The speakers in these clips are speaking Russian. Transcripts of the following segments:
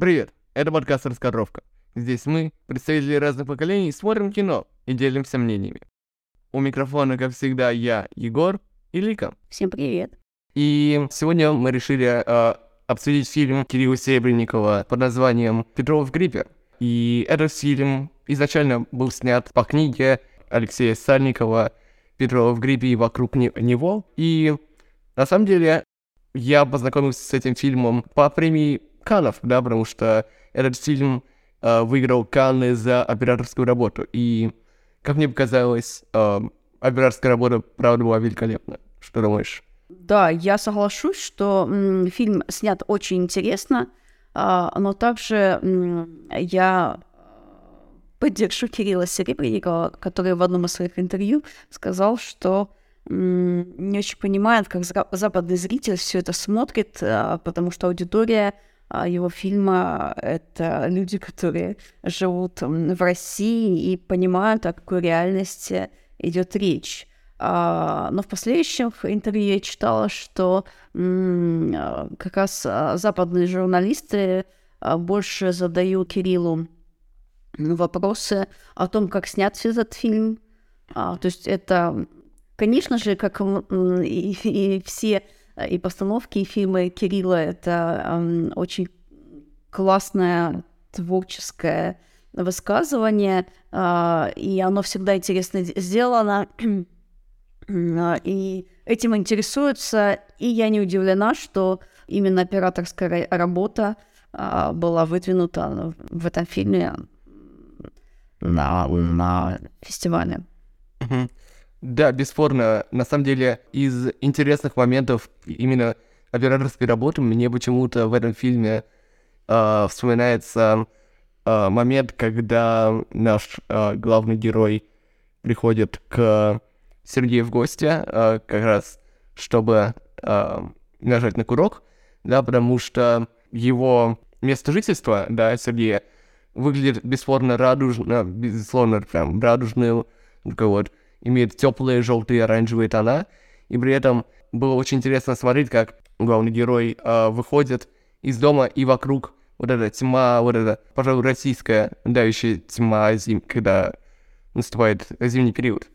Привет, это подкаст «Раскадровка». Здесь мы, представители разных поколений, смотрим кино и делимся мнениями. У микрофона, как всегда, я, Егор и Лика. Всем привет. И сегодня мы решили э, обсудить фильм Кирилла Серебренникова под названием «Петров в гриппе». И этот фильм изначально был снят по книге Алексея Сальникова «Петрова в гриппе и вокруг не- него». И на самом деле я познакомился с этим фильмом по премии Канов, да, потому что этот фильм э, выиграл Канны за операторскую работу. И, как мне показалось, э, операторская работа, правда, была великолепна. Что думаешь? Да, я соглашусь, что м, фильм снят очень интересно, а, но также м, я поддержу Кирилла Серебренникова, который в одном из своих интервью сказал, что м, не очень понимает, как западный зритель все это смотрит, а, потому что аудитория его фильма — это люди, которые живут в России и понимают, о какой реальности идет речь. А, но в последующих интервью я читала, что а, как раз а, западные журналисты а, больше задают Кириллу вопросы о том, как снят этот фильм. А, то есть это, конечно же, как и, все а, и постановки, и фильмы Кирилла, это очень классное творческое высказывание, а, и оно всегда интересно сделано. А, И этим интересуются, и я не удивлена, что именно операторская ра- работа а, была выдвинута в этом фильме на, на фестивале. Мгм. Да, бесспорно. На самом деле, из интересных моментов именно операторской работы мне почему-то в этом фильме а, вспоминается а, момент, когда наш а, главный герой приходит к Сергею в гости, а, как раз чтобы а, нажать на курок, да, потому что его место жительства, да, Сергея, выглядит бесспорно радужно, безусловно, прям радужным, вот, имеет теплые желтые оранжевые тона, и при этом было очень интересно смотреть, как главный герой а, выходит из дома, и вокруг вот эта тьма, вот эта, пожалуй, российская давящая тьма, зим, когда наступает зимний период.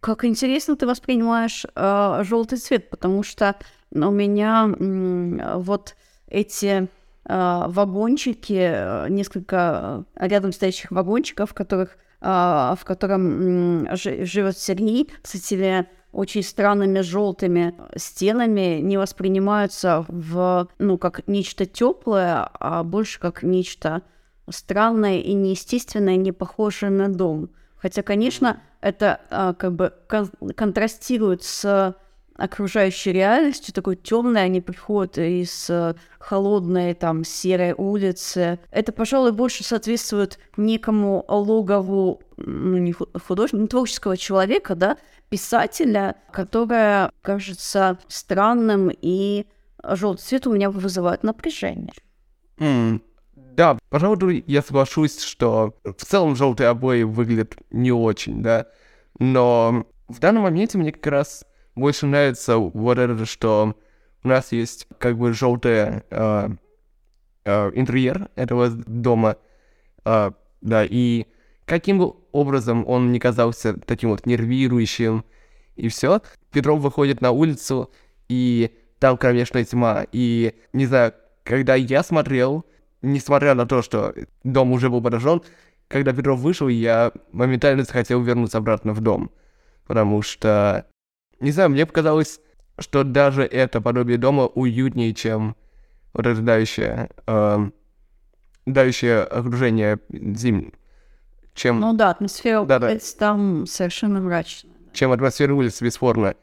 Как интересно ты воспринимаешь желтый цвет, потому что у меня м, вот эти а, вагончики, э, несколько э, рядом стоящих вагончиков, в которых а, в котором живет Сергей с этими очень странными желтыми стенами не воспринимаются в ну как нечто теплое, а больше как нечто странное и неестественное, не похожее на дом. Хотя, конечно, это а, как бы кон- контрастирует с окружающей реальностью, такой темной, они приходят из э, холодной, там, серой улицы. Это, пожалуй, больше соответствует некому логову, ну, не ху- художника, ну, творческого человека, да, писателя, которое кажется странным, и желтый цвет у меня вызывает напряжение. М, Да, пожалуй, я соглашусь, что в целом желтые обои выглядят не очень, да. Но в данном моменте мне как раз больше нравится вот это, что у нас есть как бы желтый интерьер этого дома, а, да, и каким бы образом он не казался таким вот нервирующим, и все, Петров выходит на улицу, и там кромешная тьма, и, не знаю, когда я смотрел, несмотря на то, что дом уже был подожжен, когда Петров вышел, я моментально захотел вернуться обратно в дом. Потому что, не знаю, мне показалось, что даже это подобие дома уютнее, чем вот это давящее, эм, давящее окружение зим, чем, Ну да, атмосфера Да-да. улиц там совершенно мрачная. чем атмосфера улиц, бесспорно.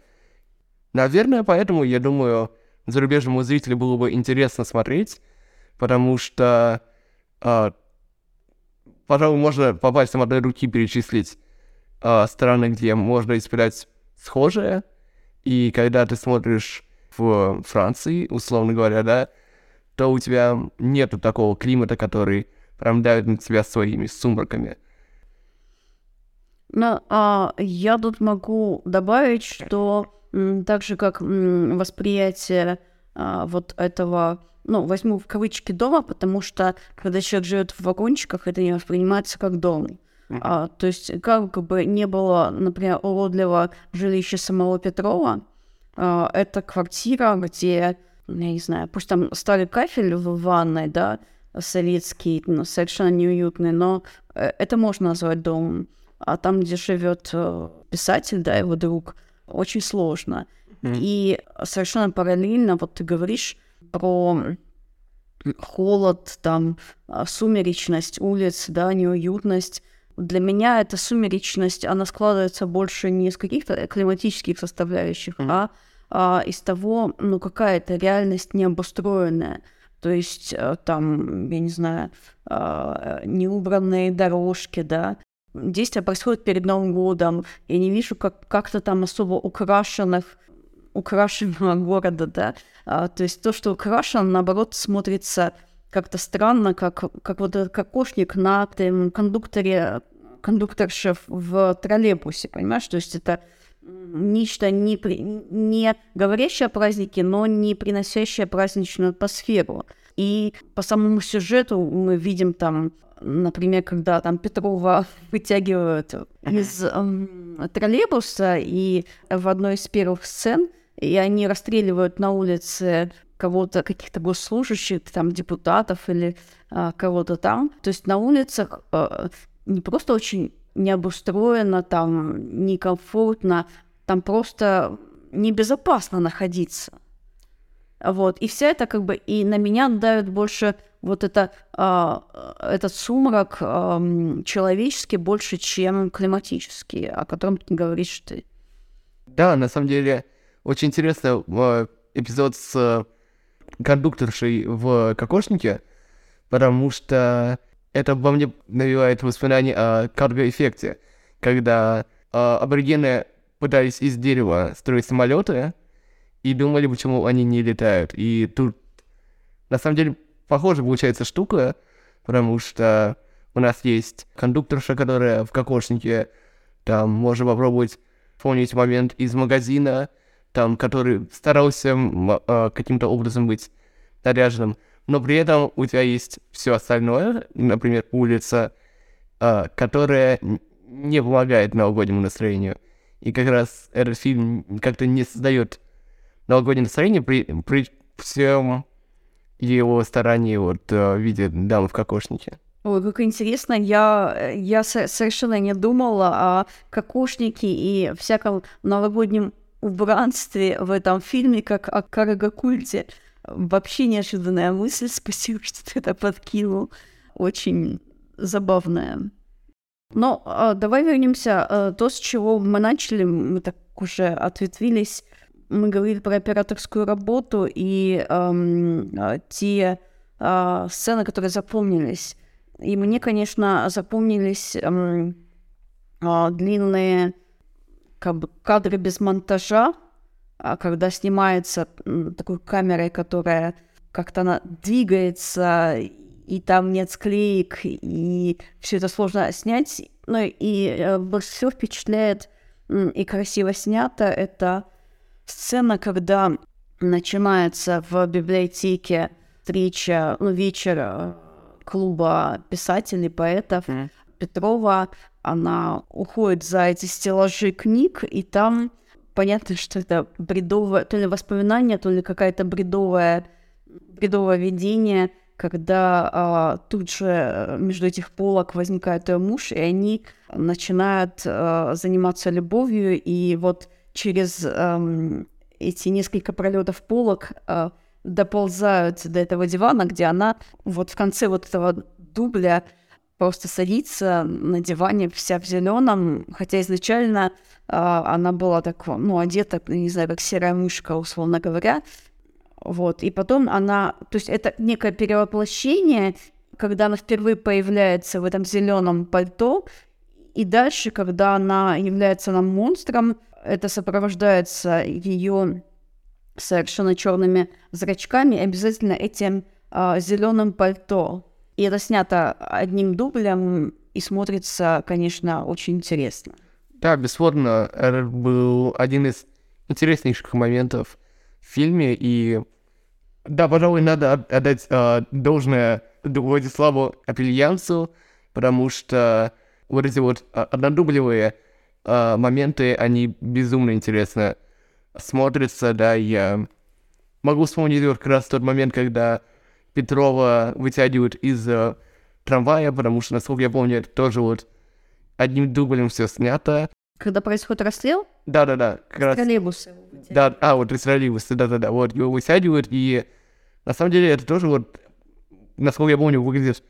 Наверное, поэтому, я думаю, зарубежному зрителю было бы интересно смотреть, потому что, а, пожалуй, можно по пальцам одной руки перечислить а, страны, где можно испытать схожее, и когда ты смотришь в Франции, условно говоря, да, то у тебя нету такого климата, который прям давит на тебя своими сумраками. Ну, а, я тут могу добавить, что так же как восприятие а, вот этого ну, возьму в кавычки дома, потому что когда человек живет в вагончиках, это не воспринимается как дом. А, то есть как бы не было, например, уродливого жилища самого Петрова, а, это квартира, где, я не знаю, пусть там старый кафель в ванной, да, советский, ну, совершенно неуютный, но э, это можно назвать домом. А там, где живет э, писатель, да, его друг, очень сложно. Mm. И совершенно параллельно, вот ты говоришь про холод, там, а, сумеречность улиц, да, неуютность. Для меня эта сумеречность, она складывается больше не из каких-то климатических составляющих, mm. а, а из того, ну, какая-то реальность необустроенная. То есть э, там, я не знаю, а, неубранные дорожки, да, действие происходит перед Новым годом. Я не вижу как- как-то там особо украшенных украшенного города, да. А, то есть то, что украшено, наоборот, смотрится как-то странно, как, как вот этот кокошник на этом кондукторе, кондукторше в троллейбусе, понимаешь? То есть это нечто не, при, не говорящее о празднике, но не приносящее праздничную атмосферу. И по самому сюжету мы видим там, например, когда там Петрова вытягивают из э, троллейбуса, и в одной из первых сцен и они расстреливают на улице кого-то, каких-то госслужащих, там, депутатов или а, кого-то там. То есть на улицах а, не просто очень необустроено, там, некомфортно, там просто небезопасно находиться. Вот. И вся это как бы и на меня давит больше вот это, а, этот сумрак а, человеческий больше, чем климатический, о котором ты говоришь ты. Да, на самом деле, очень интересный э, эпизод с э, кондукторшей в кокошнике, потому что это во мне навевает воспоминания о карго-эффекте, когда э, аборигены пытались из дерева строить самолеты и думали, почему они не летают. И тут, на самом деле, похожая получается штука, потому что у нас есть кондукторша, которая в кокошнике, там можно попробовать помнить момент из магазина, там, который старался э, каким-то образом быть наряженным, но при этом у тебя есть все остальное, например, улица, э, которая не помогает новогоднему настроению. И как раз этот фильм как-то не создает новогоднее настроение при, при всем его старании вот, в виде дамы в кокошнике. Ой, как интересно, я, я совершенно не думала о кокошнике и всяком новогоднем убранстве в этом фильме, как о карагокульте. Вообще неожиданная мысль. Спасибо, что ты это подкинул. Очень забавная. Но а, давай вернемся. А, то, с чего мы начали, мы так уже ответвились. Мы говорили про операторскую работу и эм, те э, сцены, которые запомнились. И мне, конечно, запомнились эм, э, длинные как бы кадры без монтажа, а когда снимается такой камерой, которая как-то она двигается, и там нет склеек, и все это сложно снять. Ну и э, больше всего впечатляет и красиво снято это сцена, когда начинается в библиотеке встреча, ну, вечер э, клуба писателей, поэтов mm. Петрова, она уходит за эти стеллажи книг, и там понятно, что это бредовое, то ли воспоминание, то ли какая-то бредовая, бредовое видение, когда а, тут же э, между этих полок возникает ее муж, и они начинают а, заниматься любовью, и вот через а, эти несколько пролетов полок а, доползают до этого дивана, где она вот в конце вот этого дубля просто садится на диване вся в зеленом, хотя изначально э, она была так, ну, одета, не знаю, как серая мышка, условно говоря. Вот, и потом она, то есть это некое перевоплощение, когда она впервые появляется в этом зеленом пальто, и дальше, когда она является нам монстром, это сопровождается ее совершенно черными зрачками, обязательно этим э, зеленым пальто. И это снято одним дублем и смотрится, конечно, очень интересно. Да, бесспорно, это был один из интереснейших моментов в фильме, и Да, пожалуй, надо отдать э, должное Владиславу Апельянцу, потому что вот эти вот однодублевые э, моменты, они безумно интересно смотрятся, да, я могу вспомнить вот как раз тот момент, когда Петрова вытягивают из э, трамвая, потому что, насколько я помню, это тоже вот одним дублем все снято. Когда происходит расстрел? Да-да-да. Раз... Троллейбусы. Да, а, вот из троллейбуса, да-да-да. Вот, его вытягивают, и на самом деле это тоже вот, насколько я помню, выглядит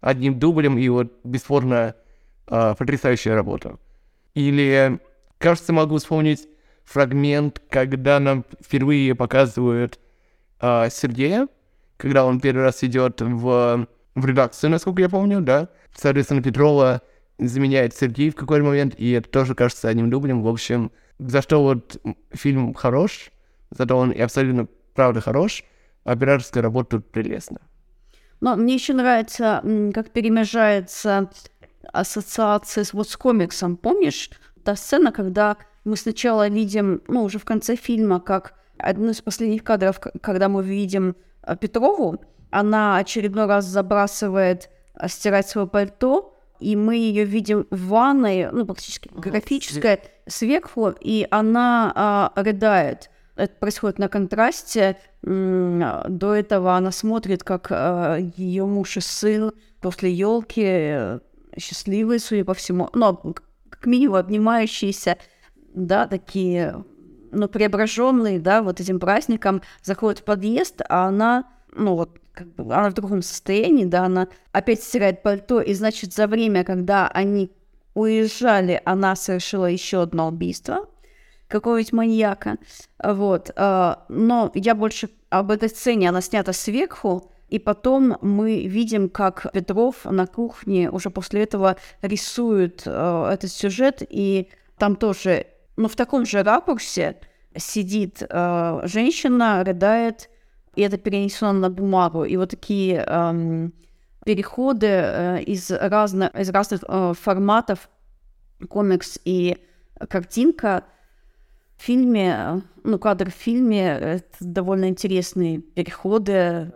одним дублем, и вот бесспорно э, потрясающая работа. Или, кажется, могу вспомнить фрагмент, когда нам впервые показывают э, Сергея, когда он первый раз идет в, в редакцию, насколько я помню, да. Соответственно, Петрова заменяет Сергей в какой-то момент, и это тоже кажется одним дублем. В общем, за что вот фильм хорош, зато он и абсолютно правда хорош, а операторская работа тут прелестна. Но мне еще нравится, как перемежается ассоциация с, вот с комиксом. Помнишь, та сцена, когда мы сначала видим, ну, уже в конце фильма, как один из последних кадров, когда мы видим Петрову, она очередной раз забрасывает а, стирать свое пальто, и мы ее видим в ванной, ну, практически графическая, сверху, и она а, рыдает. Это происходит на контрасте. До этого она смотрит, как а, ее муж и сын после елки э, счастливые, судя по всему, ну, как минимум обнимающиеся, да, такие, ну, преображенные, да, вот этим праздником, заходят в подъезд, а она, ну, вот, как бы, она в другом состоянии, да, она опять стирает пальто, и, значит, за время, когда они уезжали, она совершила еще одно убийство какого-нибудь маньяка, вот, а, но я больше об этой сцене, она снята сверху, и потом мы видим, как Петров на кухне уже после этого рисует э, этот сюжет, и там тоже, ну, в таком же ракурсе сидит э, женщина, рыдает, и это перенесено на бумагу. И вот такие э, переходы э, из, разно, из разных э, форматов, комикс и картинка, в фильме, ну, кадр в фильме, это довольно интересные переходы,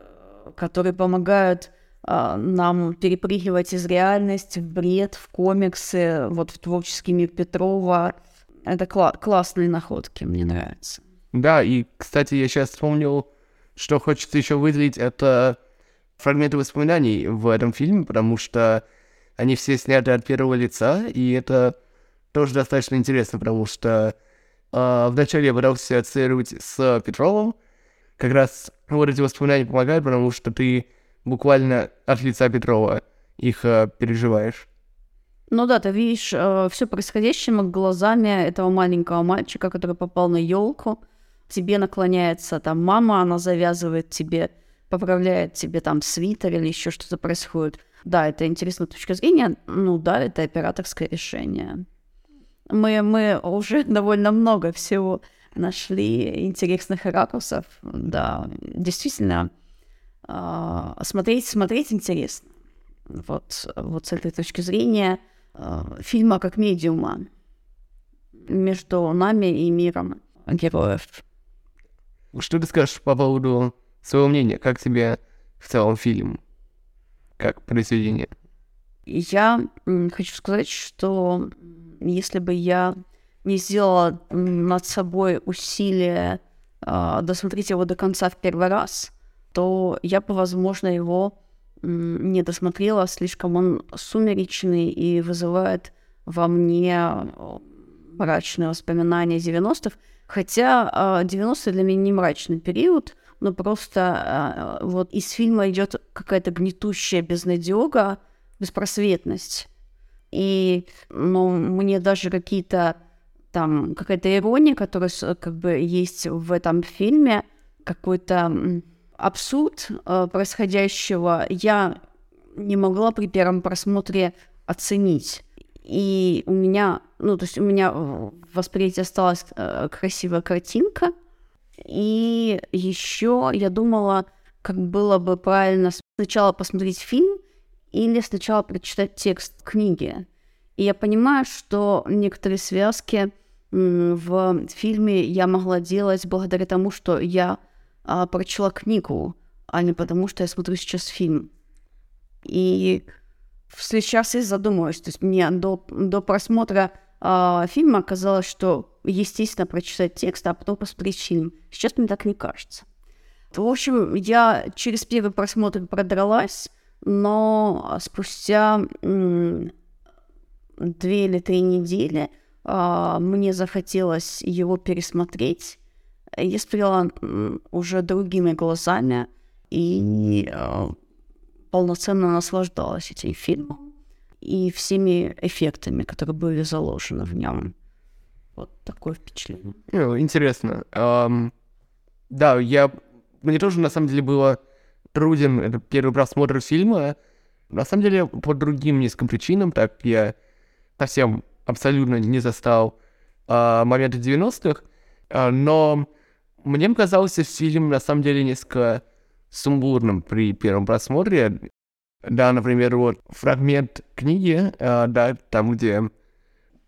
которые помогают э, нам перепрыгивать из реальности в бред, в комиксы, вот в творческий мир Петрова. Это кла- классные находки, мне нравятся. Да, и, кстати, я сейчас вспомнил, что хочется еще выделить, это фрагменты воспоминаний в этом фильме, потому что они все сняты от первого лица, и это тоже достаточно интересно, потому что э, вначале я пытался ассоциировать с Петровым, как раз вот эти воспоминания помогают, потому что ты буквально от лица Петрова их э, переживаешь. Ну да, ты видишь э, все происходящее глазами этого маленького мальчика, который попал на елку. Тебе наклоняется там мама, она завязывает тебе, поправляет тебе там свитер или еще что-то происходит. Да, это интересная точка зрения. Ну да, это операторское решение. Мы, мы уже довольно много всего нашли интересных ракурсов. Да, действительно, э, смотреть, смотреть интересно. Вот, вот с этой точки зрения фильма как медиума между нами и миром героев. Что ты скажешь по поводу своего мнения? Как тебе в целом фильм? Как произведение? Я хочу сказать, что если бы я не сделала над собой усилие э, досмотреть его до конца в первый раз, то я бы, возможно, его не досмотрела, слишком он сумеречный и вызывает во мне мрачные воспоминания 90-х. Хотя 90-е для меня не мрачный период, но просто вот из фильма идет какая-то гнетущая безнадега, беспросветность. И ну, мне даже какие-то там какая-то ирония, которая как бы есть в этом фильме, какой-то абсурд э, происходящего я не могла при первом просмотре оценить. И у меня, ну, то есть у меня в восприятии осталась э, красивая картинка. И еще я думала, как было бы правильно сначала посмотреть фильм или сначала прочитать текст книги. И я понимаю, что некоторые связки в фильме я могла делать благодаря тому, что я а, прочла книгу, а не потому, что я смотрю сейчас фильм. И сейчас я задумываюсь. То есть мне до, до просмотра а, фильма казалось, что естественно прочитать текст, а потом посмотреть фильм. Сейчас мне так не кажется. В общем, я через первый просмотр продралась, но спустя две или три недели а, мне захотелось его пересмотреть. Я смотрела уже другими глазами и а, полноценно наслаждалась этим фильмом и всеми эффектами, которые были заложены в нем. Вот такое впечатление. Ну, интересно. Um, да, я... Мне тоже, на самом деле, было труден это первый просмотр фильма. На самом деле, по другим нескольким причинам, так я совсем абсолютно не застал uh, моменты 90-х, uh, но мне показался фильм, на самом деле, несколько сумбурным при первом просмотре. Да, например, вот фрагмент книги, uh, да, там, где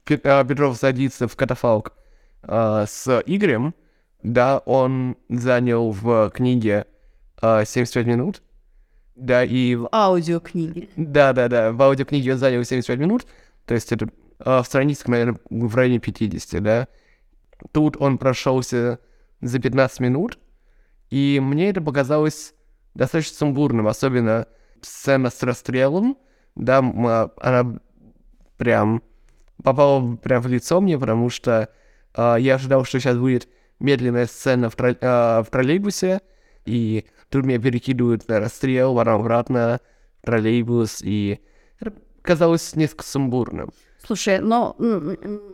Петров садится в катафалк uh, с Игорем, да, он занял в книге uh, 75 минут, да, и... В аудиокниге. Да-да-да, в аудиокниге он занял 75 минут, то есть это uh, в страницах, наверное, в районе 50, да. Тут он прошелся за 15 минут, и мне это показалось достаточно сумбурным, особенно сцена с расстрелом, да, она прям попала прям в лицо мне, потому что э, я ожидал, что сейчас будет медленная сцена в, трол- э, в троллейбусе, и тут меня перекидывают на расстрел, потом обратно в троллейбус, и это казалось несколько сумбурным. Слушай, но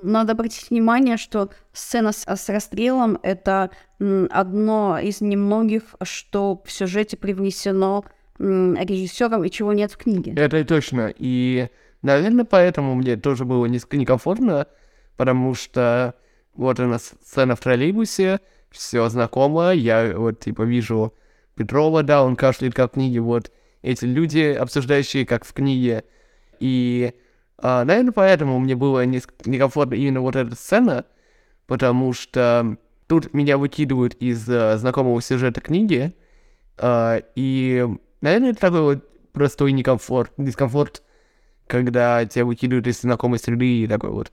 надо обратить внимание, что сцена с, с расстрелом — это одно из немногих, что в сюжете привнесено режиссером и чего нет в книге. Это точно. И, наверное, поэтому мне тоже было несколько некомфортно, потому что вот она сцена в троллейбусе, все знакомо, я вот типа вижу Петрова, да, он кашляет как в книге, вот эти люди, обсуждающие как в книге. И, а, наверное, поэтому мне было некомфортно именно вот эта сцена, потому что тут меня выкидывают из uh, знакомого сюжета книги, uh, и Наверное, это такой вот простой некомфорт, дискомфорт, когда тебя выкидывают из знакомой среды и такой вот.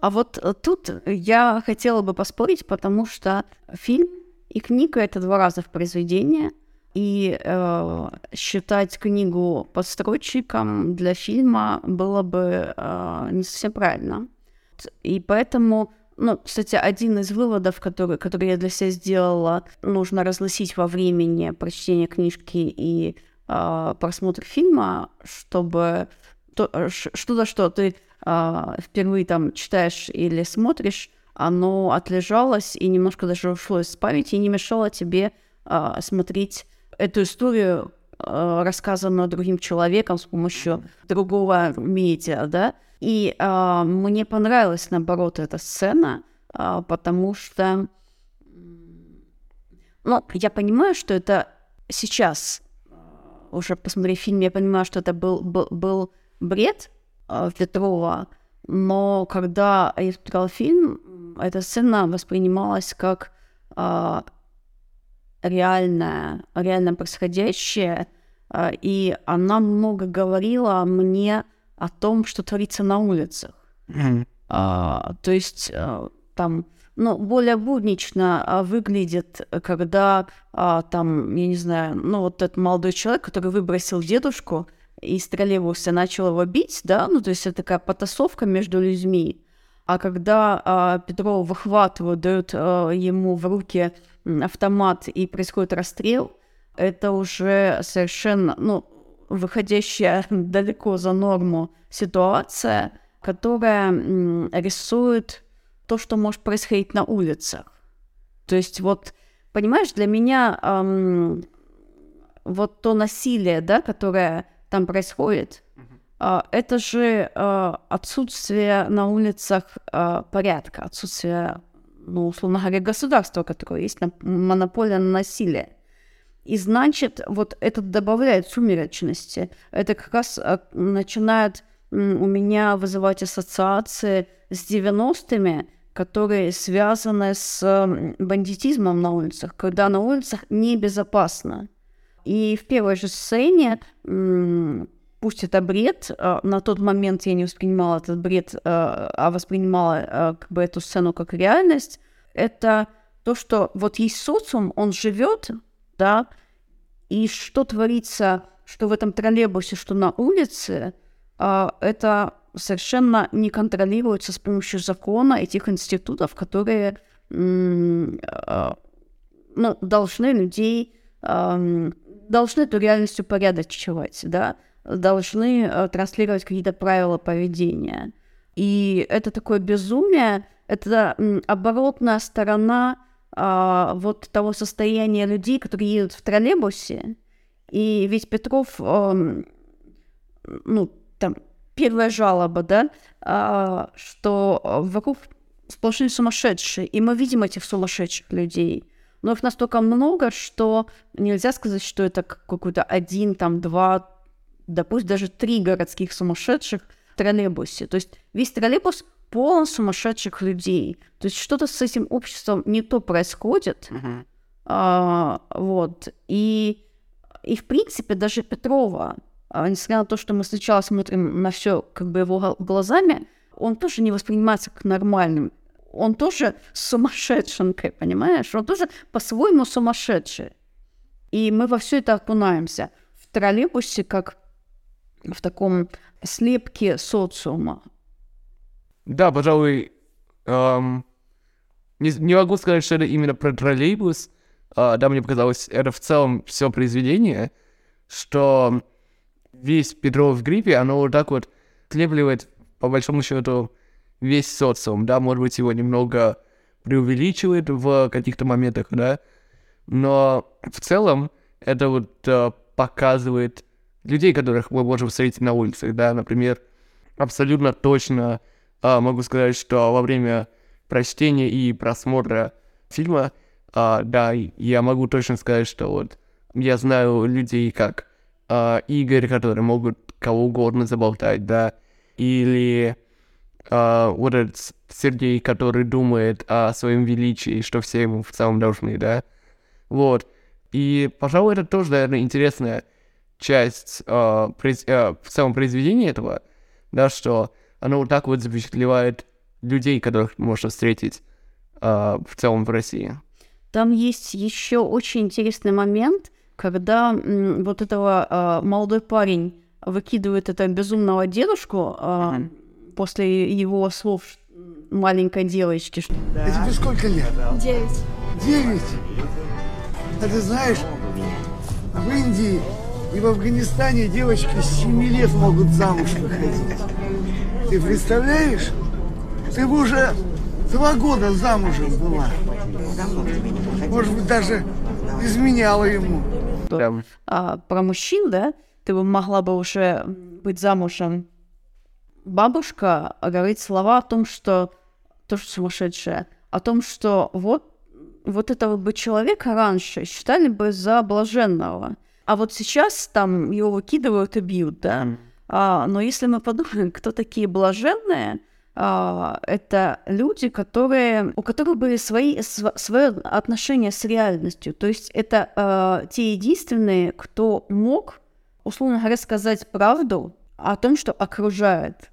А вот э, тут я хотела бы поспорить, потому что фильм и книга — это два разных произведения, и э, считать книгу подстройщиком для фильма было бы э, не совсем правильно. И поэтому ну, кстати, один из выводов, который, который я для себя сделала, нужно разлосить во времени прочтение книжки и э, просмотр фильма, чтобы то, что-то, что ты э, впервые там читаешь или смотришь, оно отлежалось и немножко даже ушло из памяти и не мешало тебе э, смотреть эту историю, э, рассказанную другим человеком с помощью другого медиа, да, и э, мне понравилась, наоборот, эта сцена, э, потому что, ну, я понимаю, что это сейчас, уже посмотрев фильм, я понимаю, что это был, был, был бред э, Петрова, но когда я смотрела фильм, эта сцена воспринималась как э, реальное, реально происходящее, э, и она много говорила мне о том, что творится на улицах. Mm-hmm. А, то есть а, там, ну, более буднично а, выглядит, когда а, там, я не знаю, ну, вот этот молодой человек, который выбросил дедушку из троллейбуса, начал его бить, да, ну, то есть это такая потасовка между людьми. А когда а, Петрова выхватывают, дают а, ему в руки автомат и происходит расстрел, это уже совершенно, ну, выходящая далеко за норму ситуация, которая рисует то, что может происходить на улицах. То есть вот, понимаешь, для меня эм, вот то насилие, да, которое там происходит, э, это же э, отсутствие на улицах э, порядка, отсутствие, ну, условно говоря, государства, которое есть на, монополия на насилие. И значит, вот это добавляет сумеречности. Это как раз а, начинает у меня вызывать ассоциации с 90-ми, которые связаны с бандитизмом на улицах, когда на улицах небезопасно. И в первой же сцене, пусть это бред, а, на тот момент я не воспринимала этот бред, а а воспринимала а, как бы эту сцену как реальность, это то, что вот есть социум, он живет, да, и что творится, что в этом троллейбусе, что на улице, это совершенно не контролируется с помощью закона этих институтов, которые ну, должны людей, ам, должны эту реальность упорядочивать, да, должны э, транслировать какие-то правила поведения. И это такое безумие, это оборотная сторона а, вот того состояния людей, которые едут в троллейбусе. И ведь Петров, ам, ну, там, первая жалоба, да, а, что вокруг сплошные сумасшедшие, и мы видим этих сумасшедших людей. Но их настолько много, что нельзя сказать, что это какой-то один, там, два, да пусть даже три городских сумасшедших в троллейбусе. То есть весь троллейбус полон сумасшедших людей. То есть что-то с этим обществом не то происходит. А, вот. И, и, в принципе, даже Петрова, а, несмотря на то, что мы сначала смотрим на все как бы его глазами, он тоже не воспринимается как нормальным. Он тоже сумасшедшенкой, понимаешь? Он тоже по-своему сумасшедший. И мы во все это окунаемся. В троллейбусе, как в таком слепке социума. Да, пожалуй, эм, не, не могу сказать, что это именно про троллейбус. А, да, мне показалось, это в целом все произведение, что весь Петров в гриппе, оно вот так вот слепливает, по большому счету, весь социум. Да, может быть, его немного преувеличивает в каких-то моментах, да, но в целом это вот э, показывает людей, которых мы можем встретить на улицах, да, например, абсолютно точно а, могу сказать, что во время прочтения и просмотра фильма, а, да, я могу точно сказать, что вот я знаю людей как а, Игорь, которые могут кого угодно заболтать, да, или а, вот этот Сергей, который думает о своем величии, что все ему в целом должны, да, вот. И, пожалуй, это тоже, наверное, интересная часть а, произ- а, в целом произведения этого, да, что оно вот так вот запечатлевает людей, которых можно встретить а, в целом в России. Там есть еще очень интересный момент, когда м, вот этого а, молодой парень выкидывает этого безумного дедушку а, после его слов маленькой девочки, что А тебе сколько лет? Девять. Девять? А ты знаешь, в Индии и в Афганистане девочки с 7 лет могут замуж выходить. Ты представляешь? Ты бы уже два года замужем была. Может быть, даже изменяла ему. Прям а, про мужчин, да, ты бы могла бы уже быть замужем. Бабушка говорит слова о том, что тоже сумасшедшая, о том, что вот, вот этого бы человека раньше считали бы за блаженного. А вот сейчас там его выкидывают и бьют, да. А, но если мы подумаем, кто такие блаженные, а, это люди, которые, у которых были свои, св- свое отношение с реальностью. То есть это а, те единственные, кто мог, условно говоря, сказать правду о том, что окружает.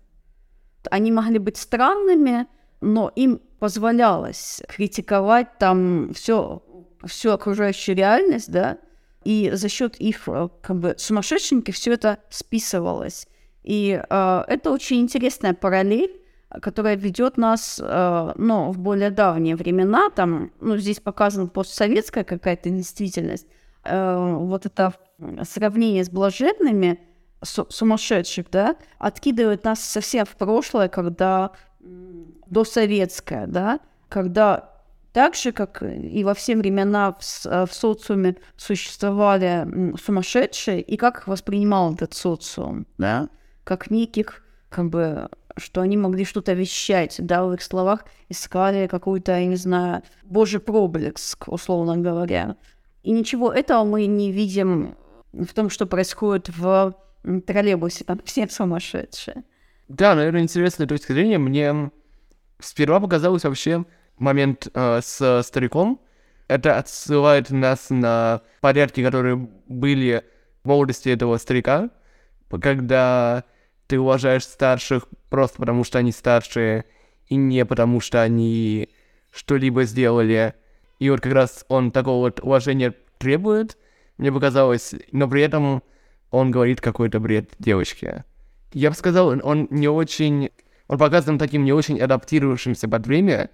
Они могли быть странными, но им позволялось критиковать там все, всю окружающую реальность, да, и за счет их э, как бы сумасшедшеньки все это списывалось. И э, это очень интересная параллель, которая ведет нас, э, ну, в более давние времена, там, ну, здесь показана постсоветская какая-то действительность, Э, вот это сравнение с блаженными, су- сумасшедших, да, откидывает нас совсем в прошлое, когда досоветское, да, когда так же, как и во все времена в, э, в социуме существовали сумасшедшие, и как их воспринимал этот социум, да, как неких, как бы, что они могли что-то вещать, да, в их словах искали какую-то, я не знаю, божий проблеск, условно говоря. И ничего этого мы не видим в том, что происходит в троллейбусе, там все сумасшедшие. Да, наверное, интересная точка зрения. Мне сперва показалось вообще момент э, с стариком. Это отсылает нас на порядки, которые были в молодости этого старика, когда ты уважаешь старших просто потому, что они старшие, и не потому, что они что-либо сделали. И вот как раз он такого вот уважения требует, мне показалось, но при этом он говорит какой-то бред девочке. Я бы сказал, он не очень... Он показан таким не очень адаптировавшимся под время.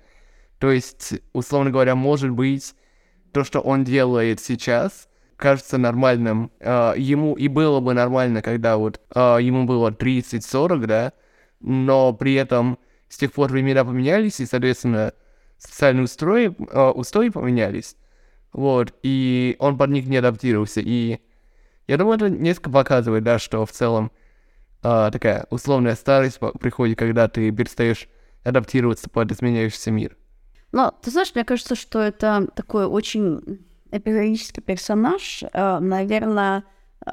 То есть, условно говоря, может быть, то, что он делает сейчас, кажется нормальным. Uh, ему и было бы нормально, когда вот uh, ему было 30-40, да, но при этом с тех пор времена поменялись, и, соответственно, социальные устрои, uh, устои поменялись. Вот, и он под них не адаптировался. И я думаю, это несколько показывает, да, что в целом uh, такая условная старость приходит, когда ты перестаешь адаптироваться под изменяющийся мир. Но, ты знаешь, мне кажется, что это такой очень эпизодический персонаж. Uh, наверное,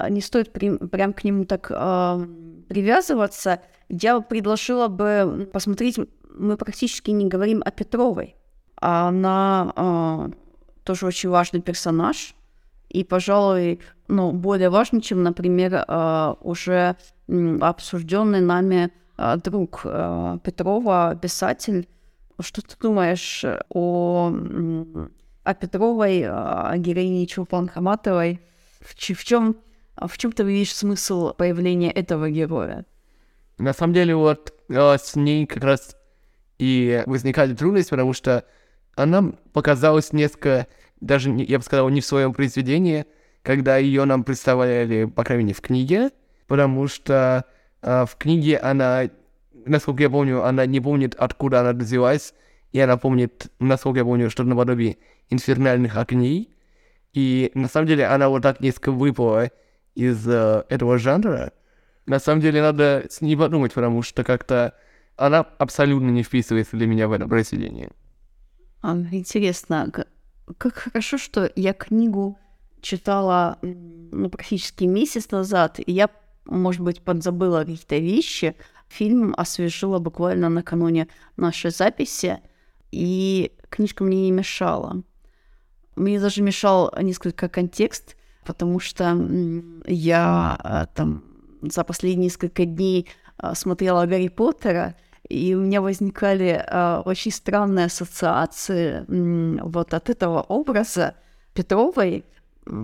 не стоит при, прям к нему так uh, привязываться. Я предложила бы посмотреть, мы практически не говорим о Петровой. Она uh, тоже очень важный персонаж. И, пожалуй, ну, более важный, чем, например, уже обсужденный нами друг Петрова, писатель. Что ты думаешь о, о Петровой, о героине Чулпан Хаматовой? В, в чем в чем ты видишь смысл появления этого героя? На самом деле, вот с ней как раз и возникали трудности, потому что она показалась несколько, даже, я бы сказал, не в своем произведении, когда ее нам представляли, по крайней мере, в книге, потому что э, в книге она, насколько я помню, она не помнит, откуда она родилась, и она помнит, насколько я помню, что-то наподобие инфернальных огней, и на самом деле она вот так несколько выпала из э, этого жанра. На самом деле надо с ней подумать, потому что как-то она абсолютно не вписывается для меня в это произведение. Интересно, как хорошо, что я книгу читала ну, практически месяц назад, и я, может быть, подзабыла какие-то вещи. Фильм освежила буквально накануне нашей записи, и книжка мне не мешала. Мне даже мешал несколько контекст, потому что я а, там за последние несколько дней а, смотрела Гарри Поттера, и у меня возникали э, очень странные ассоциации вот от этого образа Петровой,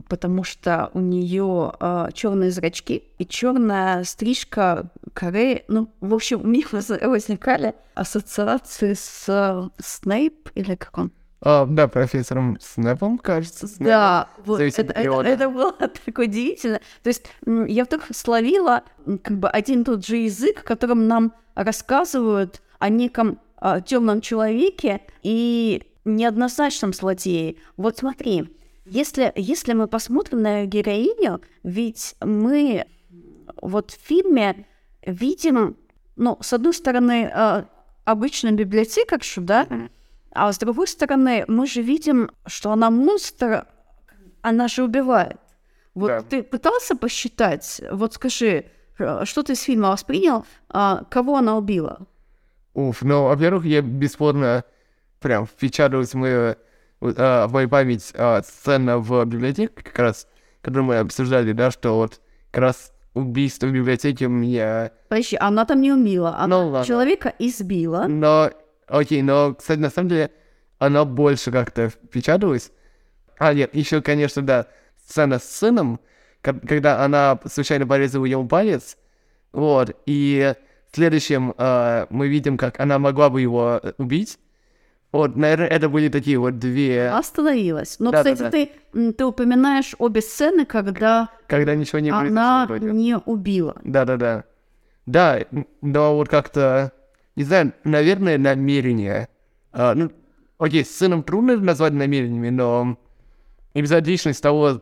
потому что у нее э, а, черные зрачки и черная стрижка коры. Ну, в общем, у меня возникали ассоциации с э, Снейп, или как он? А, да, профессором Снэпом, кажется. Снэпом. Да, вот это, это, это было так удивительно. То есть я вдруг словила как бы один и тот же язык, которым нам рассказывают о неком а, темном человеке и неоднозначном злодее. Вот смотри, если, если мы посмотрим на героиню, ведь мы вот в фильме видим, ну, с одной стороны, а, обычную библиотекаршу, да, а с другой стороны, мы же видим, что она монстр, она же убивает. Вот да. ты пытался посчитать, вот скажи, что ты из фильма воспринял, а, кого она убила? Уф, ну, во-первых, я бесспорно прям впечаталась в мою, а, в мою память а, сцена в библиотеке, как раз, которую мы обсуждали, да, что вот как раз убийство в библиотеке меня... Подожди, она там не убила, она ну, человека избила. Но Окей, но, кстати, на самом деле, она больше как-то впечаталась. А, нет, еще, конечно, да, сцена с сыном, когда она случайно порезала ему палец, вот, и в следующем э, мы видим, как она могла бы его э, убить. Вот, наверное, это были такие вот две... Остановилась. Но, да, кстати, да, да. Ты, ты упоминаешь обе сцены, когда... Когда ничего не Она не убила. Да-да-да. Да, но вот как-то не знаю, наверное, намерение. А, ну, окей, с сыном трудно назвать намерениями, но эпизодичность того,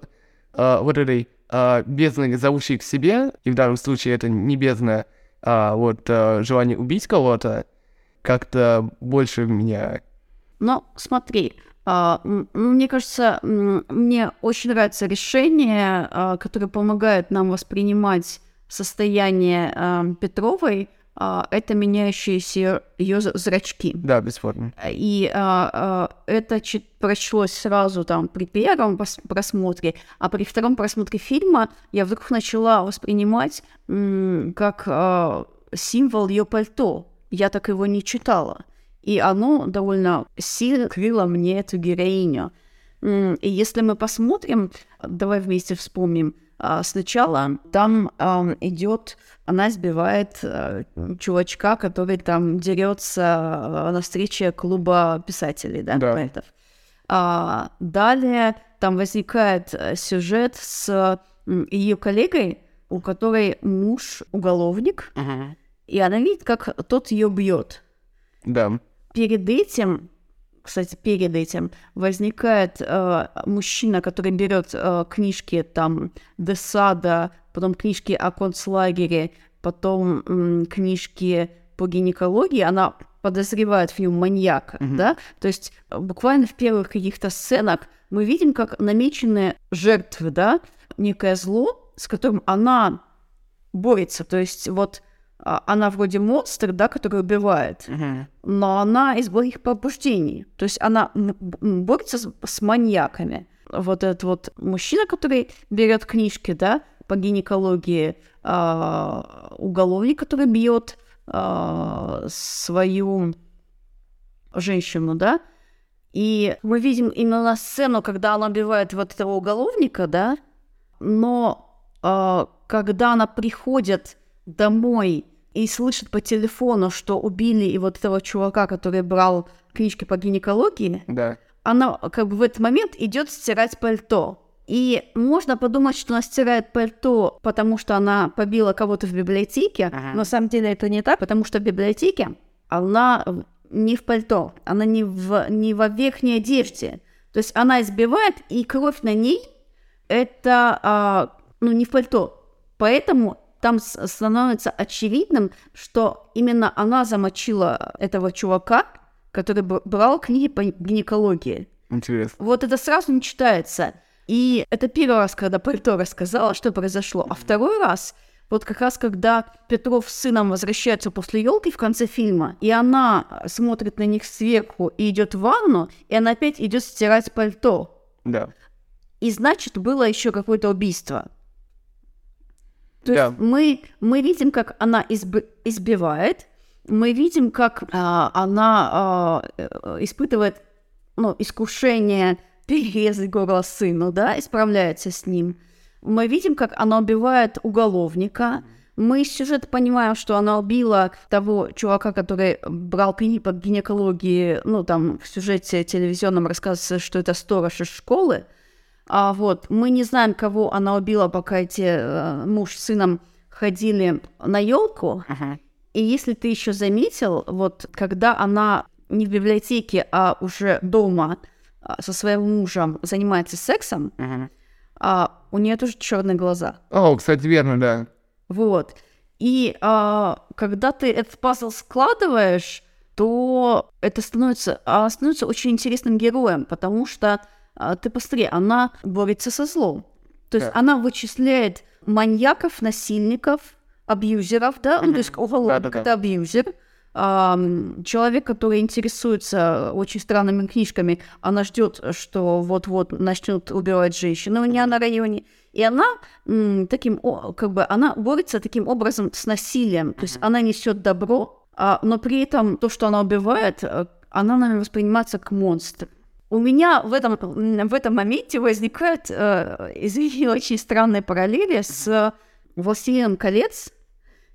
а, вот этой а, бездны, зовущей к себе, и в данном случае это не бездна, а вот а, желание убить кого-то, как-то больше меня... Но смотри, а, мне кажется, мне очень нравится решение, а, которое помогает нам воспринимать состояние Петровой, а, это меняющиеся ее зрачки. Да, бесспорно. И а, а, это чит- прочлось сразу там при первом просмотре, а при втором просмотре фильма я вдруг начала воспринимать как а, символ ее пальто. Я так его не читала. И оно довольно сильно крыло мне эту героиню. И если мы посмотрим, давай вместе вспомним, а, сначала там ам, идет, она избивает э, чувачка, который там дерется э, на встрече клуба писателей, да, Да. поэтов. А, далее там возникает э, сюжет с ее коллегой, у которой муж уголовник, и она видит, как тот ее бьет Да. Перед этим, кстати, перед этим возникает э, мужчина, который берет э, книжки там Десада, потом книжки о концлагере, потом м, книжки по гинекологии, она подозревает в нем маньяка, да? То есть э, буквально в первых каких-то сценах мы видим, как намечены жертвы, да, некое зло, с которым она борется. То есть вот она вроде монстр, да, который убивает, но она из благих побуждений. То есть она борется с, с маньяками. Вот этот вот мужчина, который берет книжки, да, по гинекологии, а, уголовник, который бьет а, свою женщину, да, и мы видим именно сцену, когда она убивает вот этого уголовника, да, но а, когда она приходит домой и слышит по телефону, что убили и вот этого чувака, который брал книжки по гинекологии, Да. она как бы в этот момент идет стирать пальто. И можно подумать, что она стирает пальто, потому что она побила кого-то в библиотеке. Но на самом деле это не так, потому что в библиотеке она не в пальто, она не, в, не во верхней одежде. То есть она избивает, и кровь на ней это а, ну, не в пальто. Поэтому там становится очевидным, что именно она замочила этого чувака, который брал книги по гинекологии. Интересно. Вот это сразу не читается. И это первый раз, когда Пальто рассказала, что произошло. А второй раз, вот как раз когда Петров с сыном возвращаются после елки в конце фильма, и она смотрит на них сверху и идет в ванну, и она опять идет стирать пальто. Да. И значит, было еще какое-то убийство. То Да. есть мы, мы видим, как она изб- избивает, мы видим, как а, она а, э, испытывает ну, искушение перерезать горло сыну, да, и справляется с ним. Мы видим, как она убивает уголовника. Мы из сюжета понимаем, что она убила того чувака, который брал книги по гинекологии. Ну, там в сюжете телевизионном рассказывается, что это сторож из школы. А вот мы не знаем, кого она убила, пока эти э, муж с сыном ходили на елку. И если ты еще заметил, вот когда она не в библиотеке, а уже дома а, со своим мужем занимается сексом, а, у нее тоже черные глаза. О, кстати, верно, да. Вот. И а, когда ты этот пазл складываешь, то это становится, а, становится очень интересным героем, потому что ты посмотри, она борется со злом. То есть Да. она вычисляет маньяков, насильников, абьюзеров, да, ну, то есть уголовник это абьюзер, ам, человек, который интересуется очень странными книжками, она ждет, что вот-вот начнут убивать женщину у нее на районе, и она м, таким, о- как бы, она борется таким образом с насилием, то есть она несет добро, а, но при этом то, что она убивает, э, она, наверное, воспринимается как монстр. У меня в этом, в этом моменте возникают, э, извини, очень странные параллели с «Властелином колец»,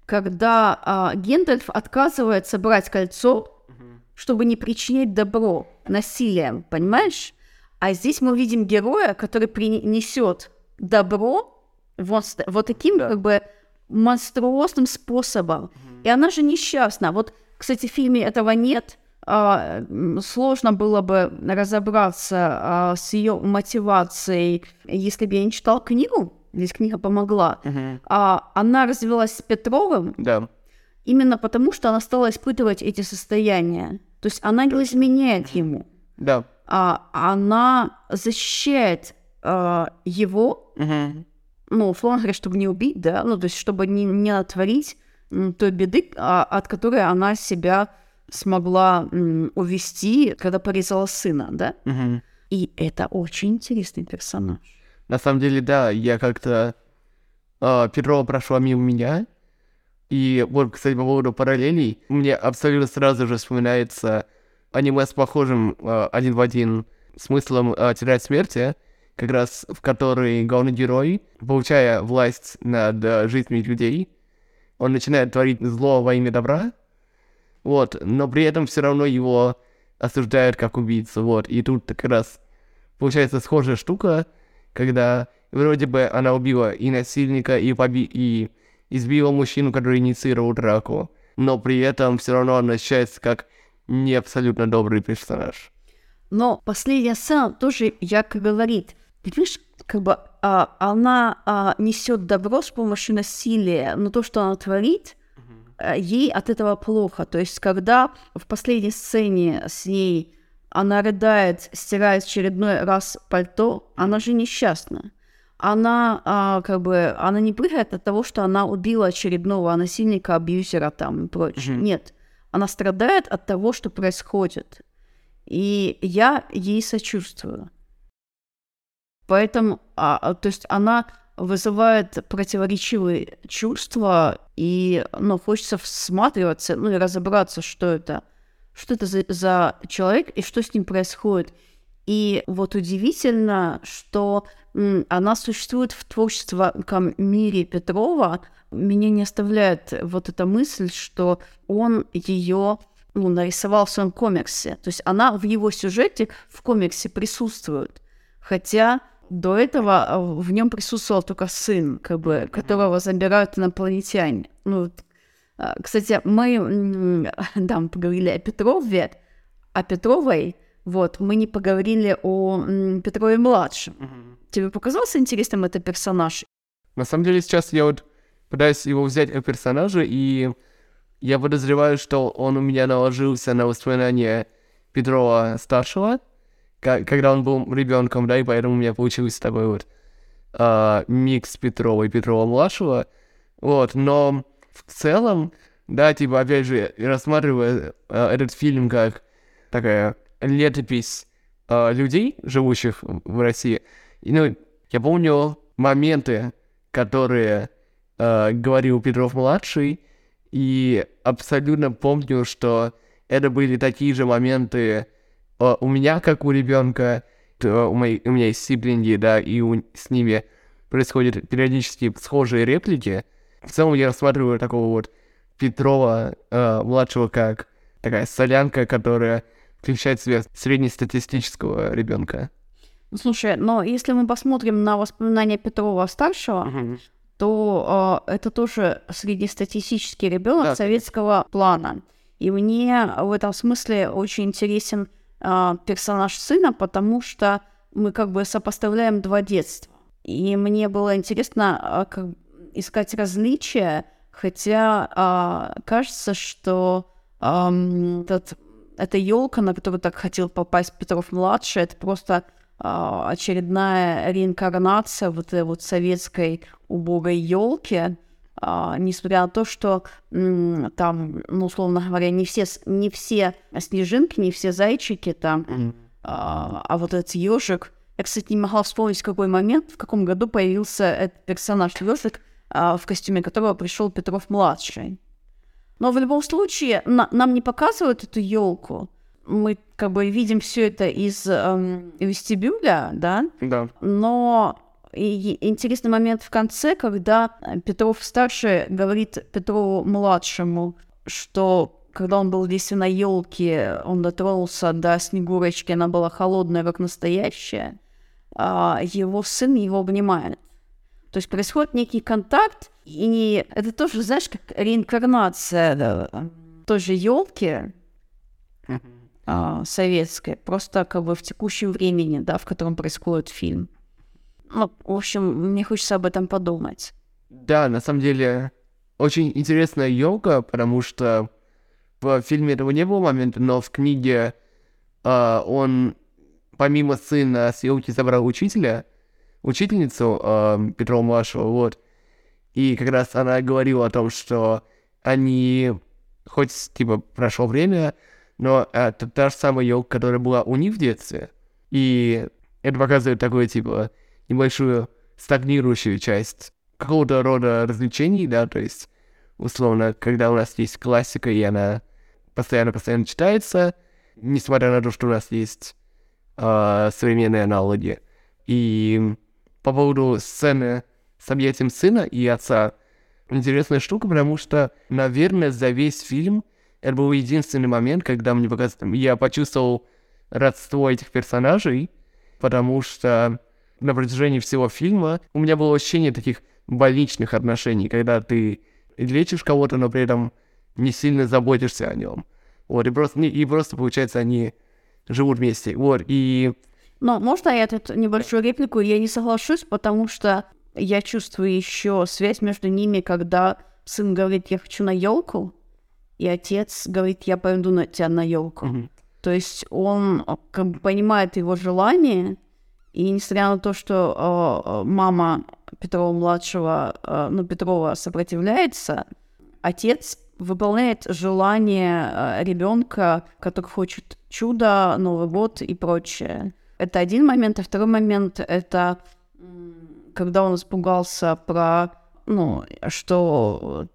когда а, Гендальф отказывается брать кольцо, чтобы не причинять добро насилием, понимаешь? А здесь мы видим героя, который принесет добро вот, вот таким как бы монструозным способом. И она же несчастна. Вот, кстати, в фильме этого нет. А, сложно было бы разобраться а, с ее мотивацией, если бы я не читал книгу. Здесь книга помогла. А, она развелась с Петровым Да. именно потому, что она стала испытывать эти состояния. То есть она не изменяет ему, Да. а она защищает а, его, ну, условно говоря, чтобы не убить, да, ну, то есть чтобы не, не натворить той беды, а, от которой она себя смогла м, увести, когда порезала сына, да? Мгм. И это очень интересный персонаж. На самом деле, да, я как-то... а, Петрова прошла мимо меня. И вот, кстати, по поводу параллелей, мне абсолютно сразу же вспоминается аниме с похожим а, один в один смыслом а, «Тетрадь смерти», как раз в которой главный герой, получая власть над а, жизнями людей, он начинает творить зло во имя добра, вот, но при этом все равно его осуждают как убийцу, вот, и тут как раз получается схожая штука, когда вроде бы она убила и насильника, и, поби... и избила мужчину, который инициировал драку, но при этом все равно она ощущается как не абсолютно добрый персонаж. Но последняя сцена тоже ярко говорит. Ты видишь, как бы а, она а, несет добро с помощью насилия, но то, что она творит, ей от этого плохо. То есть, когда в последней сцене с ней она рыдает, стирает очередной раз пальто, она же несчастна. Она а, как бы она не прыгает от того, что она убила очередного насильника, абьюзера там и прочее. Мгм. Нет, она страдает от того, что происходит. И я ей сочувствую. Поэтому, а, то есть она вызывает противоречивые чувства, и, ну, хочется всматриваться, ну, и разобраться, что это, что это за, за человек и что с ним происходит. И вот удивительно, что она существует в творческом мире Петрова. Меня не оставляет вот эта мысль, что он ее ну, нарисовал в своем комиксе. То есть она в его сюжете в комиксе присутствует. Хотя до этого а, в нем присутствовал только сын, как бы, которого забирают инопланетяне. Ну. А, Кстати, мы, м, да, мы поговорили о Петрове, о Петровой, вот, мы не поговорили о м, Петрове-младшем. Тебе показался интересным этот персонаж? На самом деле сейчас я вот пытаюсь его взять как персонажа, и я подозреваю, что он у меня наложился на воспоминания Петрова старшего, когда он был ребенком, да, и поэтому у меня получился такой вот а, микс Петрова и Петрова младшего. Вот, но в целом, да, типа, опять же, рассматривая а, этот фильм как такая летопись а, людей, живущих в России, и, ну, я помню моменты, которые э, говорил Петров младший, и абсолютно помню, что это были такие же моменты э, у меня, как у ребенка, у, моей, у меня есть сиблинги, да, и у- с ними происходят периодически схожие реплики. В целом я рассматриваю такого вот Петрова э, младшего как такая солянка, которая включает в себя среднестатистического ребенка. Ну, слушай, но если мы посмотрим на воспоминания Петрова-старшего, то э, это тоже среднестатистический ребенок Да. советского плана. И мне в этом смысле очень интересен э, персонаж сына, потому что мы как бы сопоставляем два детства. И мне было интересно а, как искать различия, хотя а, кажется, что ам, этот, эта елка, на которую так хотел попасть Петров младший, это просто а, очередная реинкарнация вот этой вот советской убогой елки, несмотря на то, что там, ну, условно говоря, не все, не все снежинки, не все зайчики там, а, а вот этот ежик. Я, кстати, не могла вспомнить, в какой момент, в каком году появился этот персонаж ежик, а, в костюме которого пришел Петров младший. Но в любом случае на- нам не показывают эту елку. Мы как бы видим все это из эм, вестибюля, да, Да. но и- интересный момент в конце, когда э, Петров старший говорит Петрову младшему, что когда он был здесь на елке, он дотронулся до Снегурочки, она была холодная, как настоящая, а его сын его обнимает. То есть происходит некий контакт, и это тоже, знаешь, как реинкарнация да, тоже елки а, советской, просто как бы в текущем времени, да, в котором происходит фильм. Ну, в общем, мне хочется об этом подумать. Да, на самом деле, очень интересная елка, потому что в фильме этого не было момента, но в книге а, он помимо сына с елки забрал учителя, учительницу а, Петрова младшего, вот. И как раз она говорила о том, что они, хоть, типа, прошло время, но это та же самая елка, которая была у них в детстве. И это показывает такую, типа, небольшую стагнирующую часть какого-то рода развлечений, да, то есть, условно, когда у нас есть классика, и она постоянно-постоянно читается, несмотря на то, что у нас есть э, современные аналоги. И по поводу сцены с объятием сына и отца, интересная штука, потому что, наверное, за весь фильм это был единственный момент, когда мне показалось, я почувствовал родство этих персонажей, потому что на протяжении всего фильма у меня было ощущение таких больничных отношений, когда ты лечишь кого-то, но при этом не сильно заботишься о нем. Вот, и просто, и просто получается, они живут вместе. Вот, и... Но можно я тут небольшую реплику? Я не соглашусь, потому что я чувствую еще связь между ними, когда сын говорит, я хочу на елку, и отец говорит, я пойду на тебя на елку. Мгм. То есть он а, как бы понимает его желание, и несмотря на то, что а, а, мама Петрова младшего, а, ну Петрова сопротивляется, отец выполняет желание ребенка, который хочет чуда, Новый год и прочее. Это один момент, а второй момент это когда он испугался про, ну, что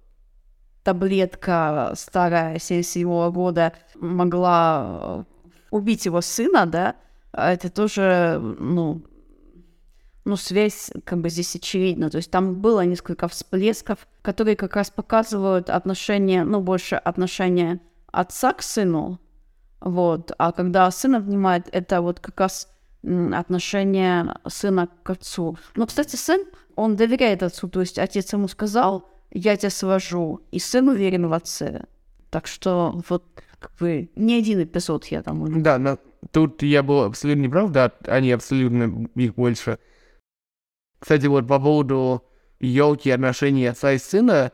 таблетка старая 77 года могла убить его сына, да, это тоже, ну, ну, связь как бы здесь очевидна. То есть там было несколько всплесков, которые как раз показывают отношение, ну, больше отношение отца к сыну, вот, а когда сын обнимает, это вот как раз отношение сына к отцу. Но, кстати, сын, он доверяет отцу, то есть отец ему сказал, я тебя свожу, и сын уверен в отце. Так что вот как бы не один эпизод я там. Да, но тут я был абсолютно неправ, да, они абсолютно их больше. Кстати, вот по поводу елки отношений отца и сына,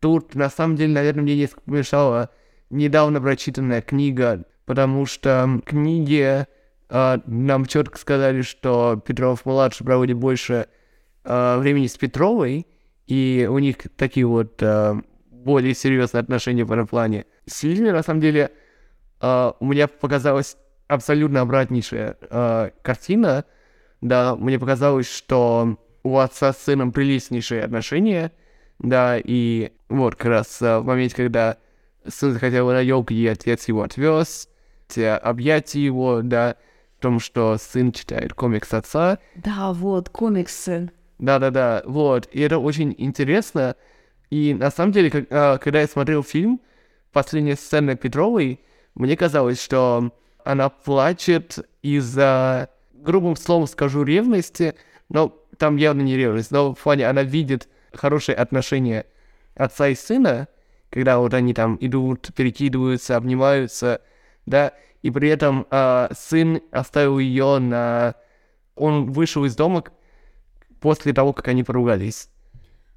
тут на самом деле, наверное, мне несколько помешала недавно прочитанная книга, потому что в книге а, нам четко сказали, что Петров-младший проводит больше а, времени с Петровой, и у них такие вот а, более серьезные отношения в этом плане. С на самом деле, а, у меня показалась абсолютно обратнейшая а, картина. Да, мне показалось, что у отца с сыном приличнейшие отношения, да, и вот как раз а, в моменте, когда сын захотел на елку, и отец его отвез, объятия его, да, в том, что сын читает комикс отца, Да, вот, комиксы. да-да-да, вот. И это очень интересно. И на самом деле, как- а, когда я смотрел фильм «Последняя сцена Петровой», мне казалось, что она плачет из-за, грубым словом скажу, ревности, но там явно не ревность, но в плане она видит хорошие отношения отца и сына, когда вот они там идут, перекидываются, обнимаются, да, и при этом а, сын оставил ее на... Он вышел из дома после того, как они поругались.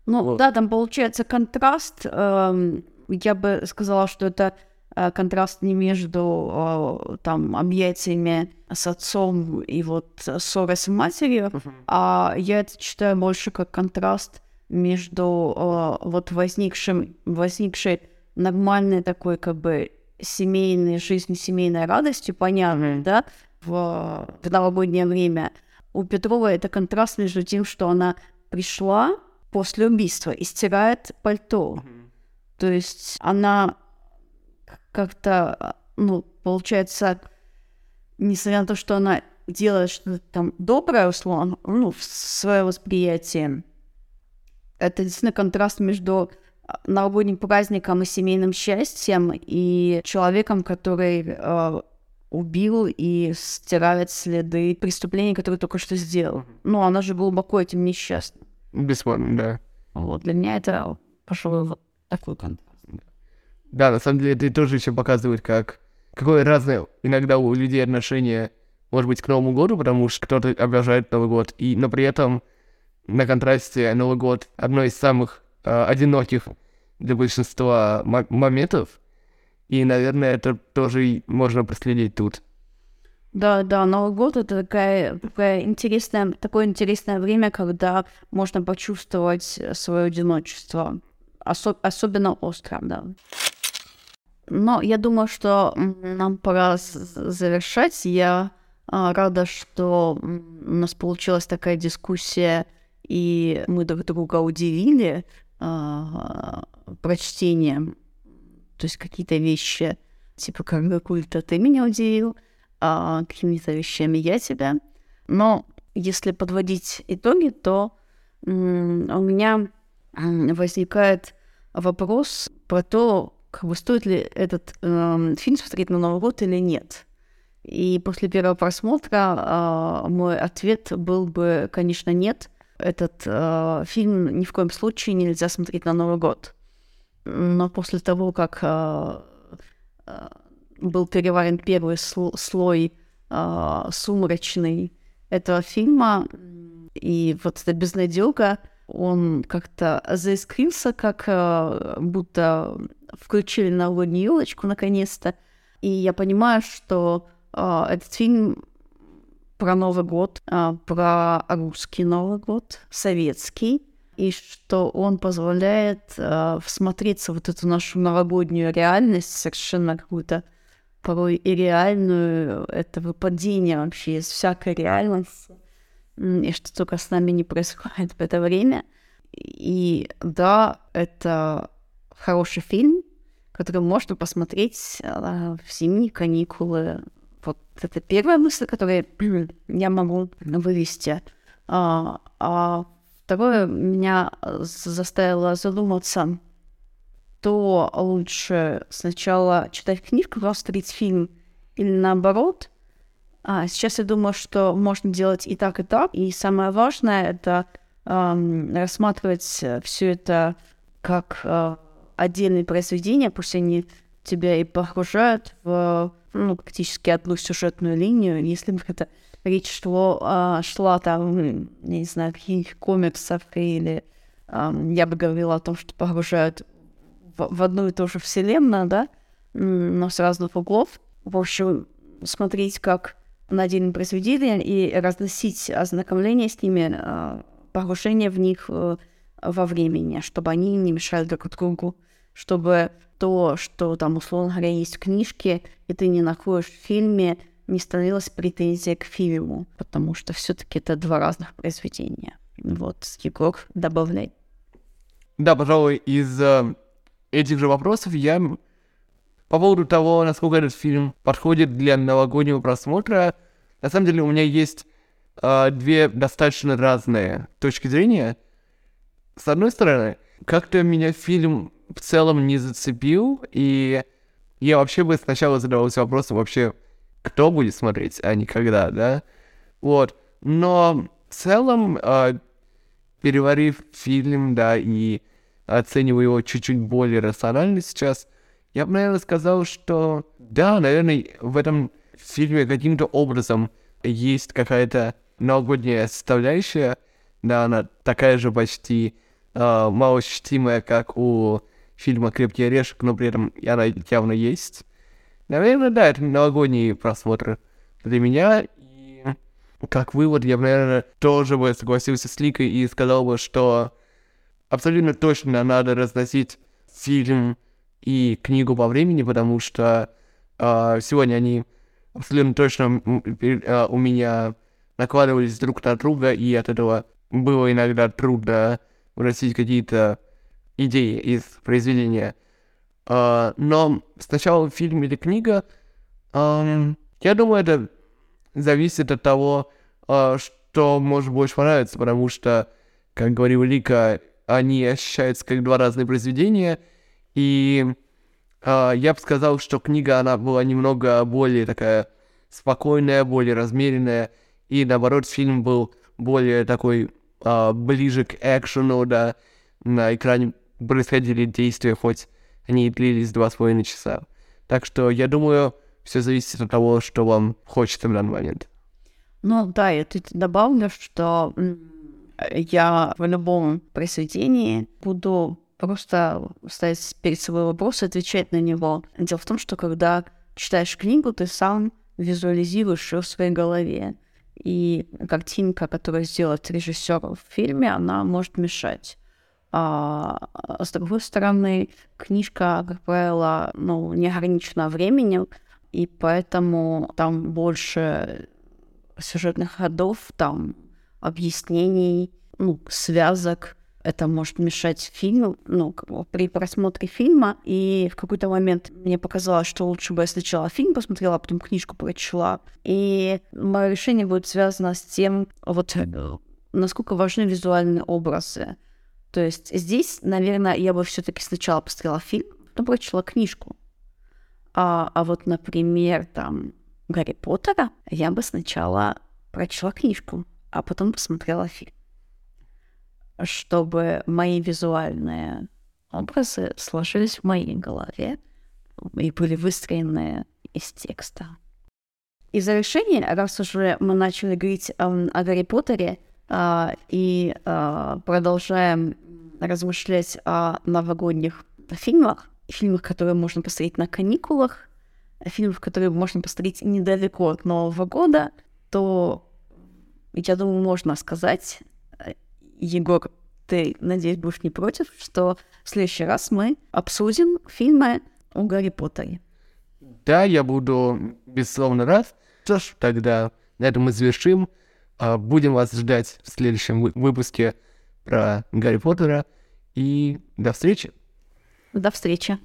Ну Вот. да, там получается контраст. эм, я бы сказала, что это э, контраст не между э, там объятиями с отцом и вот э, ссорой с матерью, а я это читаю больше как контраст между э, вот возникшим, возникшей нормальной такой как бы семейной жизнью, семейной радостью, понятно, Мгм. да, в, в новогоднее время. У Петрова это контраст между тем, что она пришла после убийства и стирает пальто. То есть она как-то, ну, получается, несмотря на то, что она делает что-то там доброе, условно, ну, в свое восприятие, это действительно контраст между а, новогодним праздником и семейным счастьем и человеком, который э, убил и стирает следы преступления, которые только что сделал. Ну, она же глубоко этим несчастна. Бесспорно, да. Вот, для меня это пошел вот такой контраст. Да, на самом деле это тоже еще показывает, как какое разное иногда у людей отношение, может быть, к Новому году, потому что кто-то обожает Новый год, и, но при этом на контрасте Новый год одно из самых э, одиноких для большинства мо- моментов, и, наверное, это тоже можно проследить тут. Да, да, Новый год это такая, такая интересная, такое интересное время, когда можно почувствовать свое одиночество. осо- особенно остро, да. Но я думаю, что нам пора завершать. Я а, рада, что у нас получилась такая дискуссия, и мы друг друга удивили а, прочтением. То есть какие-то вещи, типа как культа ты меня удивил, а какими-то вещами я тебя. Но если подводить итоги, то у меня возникает вопрос про то, как бы стоит ли этот э, фильм смотреть на Новый год или нет. И после первого просмотра э, мой ответ был бы, конечно, нет. Этот э, фильм ни в коем случае нельзя смотреть на Новый год. Но после того, как э, э, был переварен первый сл- слой э, сумрачный этого фильма, и вот эта безнадега, он как-то заискрился, как э, будто включили новогоднюю елочку наконец-то. И я понимаю, что э, этот фильм про Новый год, э, про русский Новый год, советский, и что он позволяет э, всмотреться вот эту нашу новогоднюю реальность, совершенно какую-то порой и реальную, это выпадение вообще из всякой реальности, и что только с нами не происходит в это время. И да, это хороший фильм, который можно посмотреть э, в зимние каникулы. Вот это первая мысль, которую я могу вывести. А, а второе меня заставило задуматься, то лучше сначала читать книжку, посмотреть фильм, или наоборот. А сейчас я думаю, что можно делать и так, и так. И самое важное — это эм, рассматривать все это как э, отдельные произведения, пусть они тебя и погружают в ну, практически одну сюжетную линию. Если бы это речь шло, а, шла там, не знаю, каких комиксов или а, я бы говорила о том, что погружают в, в одну и ту же вселенную, да, но с разных углов. В общем, смотреть как на отдельные произведения и разносить ознакомление с ними, а, погружение в них э, во времени, чтобы они не мешали друг другу чтобы то, что там, условно говоря, есть в книжке, и ты не находишь в фильме, не становилась претензия к фильму, потому что все-таки это два разных произведения. Вот, Егор, добавляй. Да, пожалуй, из э, этих же вопросов я по поводу того, насколько этот фильм подходит для новогоднего просмотра, на самом деле у меня есть э, две достаточно разные точки зрения. С одной стороны, как-то меня фильм в целом не зацепил, и я вообще бы сначала задавался вопросом вообще, кто будет смотреть, а не когда, да? Вот. Но в целом, э, переварив фильм, да, и оценивая его чуть-чуть более рационально сейчас, я бы, наверное, сказал, что да, наверное, в этом фильме каким-то образом есть какая-то новогодняя составляющая, да, она такая же почти э, малоощутимая, как у фильма «Крепкий орешек», но при этом она явно есть. Наверное, да, это новогодний просмотр для меня. И как вывод, я наверное, тоже бы согласился с Ликой и сказал бы, что абсолютно точно надо разносить фильм и книгу по времени, потому что э, сегодня они абсолютно точно э, у меня накладывались друг на друга, и от этого было иногда трудно выносить какие-то идеи из произведения. Uh, но сначала фильм или книга, uh, я думаю, это зависит от того, uh, что может больше понравиться, потому что, как говорил Лика, они ощущаются как два разных произведения, и uh, я бы сказал, что книга, она была немного более такая спокойная, более размеренная, и наоборот, фильм был более такой uh, ближе к экшену, да, на экране происходили действия, хоть они и длились два с половиной часа. Так что я думаю, все зависит от того, что вам хочется в данный момент. Ну да, я тут добавлю, что я в любом произведении буду просто ставить перед собой вопрос и отвечать на него. Дело в том, что когда читаешь книгу, ты сам визуализируешь ее в своей голове. И картинка, которую сделает режиссер в фильме, она может мешать. А с другой стороны, книжка, как правило, ну, не ограничена временем, и поэтому там больше сюжетных ходов, там объяснений, ну, связок. Это может мешать фильму, ну, при просмотре фильма. И в какой-то момент мне показалось, что лучше бы я сначала фильм посмотрела, а потом книжку прочла. И мое решение будет связано с тем, вот насколько важны визуальные образы. То есть здесь, наверное, я бы все-таки сначала посмотрела фильм, потом прочла книжку. А, а вот, например, там Гарри Поттера я бы сначала прочла книжку, а потом посмотрела фильм. Чтобы мои визуальные образы сложились в моей голове и были выстроены из текста. И в завершение, раз уже мы начали говорить о, о Гарри Поттере э, и э, продолжаем размышлять о новогодних фильмах, фильмах, которые можно посмотреть на каникулах, фильмов, которые можно посмотреть недалеко от Нового года, то, я думаю, можно сказать, Егор, ты, надеюсь, будешь не против, что в следующий раз мы обсудим фильмы о Гарри Поттере. Да, я буду безусловно рад. Что ж, тогда на этом мы завершим. А, будем вас ждать в следующем выпуске про Гарри Поттера. И до встречи. До встречи.